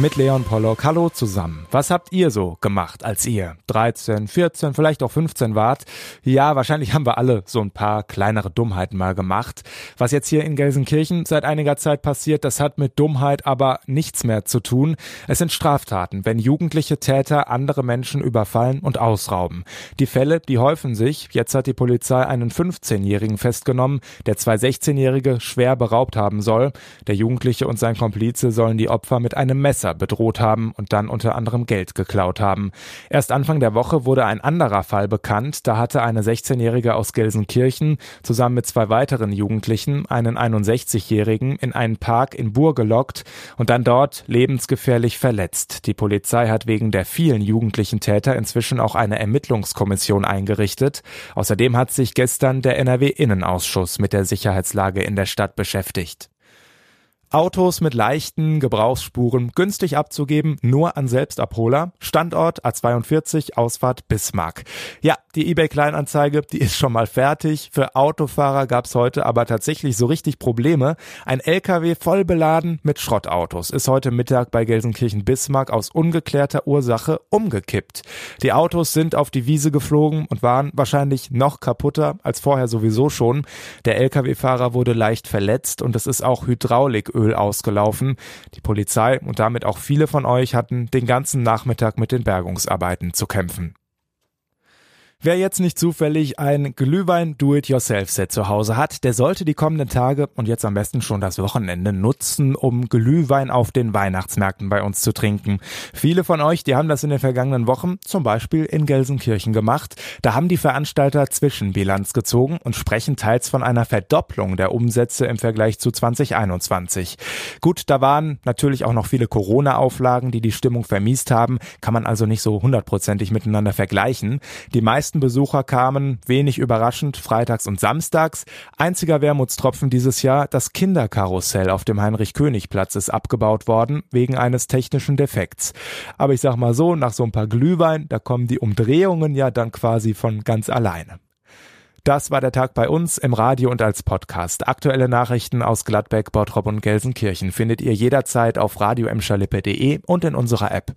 Mit Leon Pollock. Hallo zusammen. Was habt ihr so gemacht, als ihr 13, 14, vielleicht auch 15 wart? Ja, wahrscheinlich haben wir alle so ein paar kleinere Dummheiten mal gemacht. Was jetzt hier in Gelsenkirchen seit einiger Zeit passiert, das hat mit Dummheit aber nichts mehr zu tun. Es sind Straftaten, wenn jugendliche Täter andere Menschen überfallen und ausrauben. Die Fälle, die häufen sich. Jetzt hat die Polizei einen 15-Jährigen festgenommen, der zwei 16-Jährige schwer beraubt haben soll. Der Jugendliche und sein Komplize sollen die Opfer mit einem Messer Messer bedroht haben und dann unter anderem Geld geklaut haben. Erst Anfang der Woche wurde ein anderer Fall bekannt. Da hatte eine 16-Jährige aus Gelsenkirchen zusammen mit zwei weiteren Jugendlichen einen 61-Jährigen in einen Park in Bur gelockt und dann dort lebensgefährlich verletzt. Die Polizei hat wegen der vielen jugendlichen Täter inzwischen auch eine Ermittlungskommission eingerichtet. Außerdem hat sich gestern der NRW-Innenausschuss mit der Sicherheitslage in der Stadt beschäftigt. Autos mit leichten Gebrauchsspuren günstig abzugeben, nur an Selbstabholer. Standort A42, Ausfahrt Bismarck. Ja, die eBay Kleinanzeige, die ist schon mal fertig. Für Autofahrer gab's heute aber tatsächlich so richtig Probleme. Ein LKW voll beladen mit Schrottautos ist heute Mittag bei Gelsenkirchen Bismarck aus ungeklärter Ursache umgekippt. Die Autos sind auf die Wiese geflogen und waren wahrscheinlich noch kaputter als vorher sowieso schon. Der LKW-Fahrer wurde leicht verletzt und es ist auch Hydrauliköl Öl ausgelaufen. Die Polizei und damit auch viele von euch hatten den ganzen Nachmittag mit den Bergungsarbeiten zu kämpfen. Wer jetzt nicht zufällig ein Glühwein Do-it-yourself-Set zu Hause hat, der sollte die kommenden Tage und jetzt am besten schon das Wochenende nutzen, um Glühwein auf den Weihnachtsmärkten bei uns zu trinken. Viele von euch, die haben das in den vergangenen Wochen zum Beispiel in Gelsenkirchen gemacht. Da haben die Veranstalter Zwischenbilanz gezogen und sprechen teils von einer Verdopplung der Umsätze im Vergleich zu 2021. Gut, da waren natürlich auch noch viele Corona-Auflagen, die die Stimmung vermiest haben, kann man also nicht so hundertprozentig miteinander vergleichen. Die meisten meisten Besucher kamen, wenig überraschend, freitags und samstags. Einziger Wermutstropfen dieses Jahr, das Kinderkarussell auf dem Heinrich-König-Platz ist abgebaut worden, wegen eines technischen Defekts. Aber ich sag mal so, nach so ein paar Glühwein, da kommen die Umdrehungen ja dann quasi von ganz alleine. Das war der Tag bei uns im Radio und als Podcast. Aktuelle Nachrichten aus Gladbeck, Bottrop und Gelsenkirchen findet ihr jederzeit auf radio und in unserer App.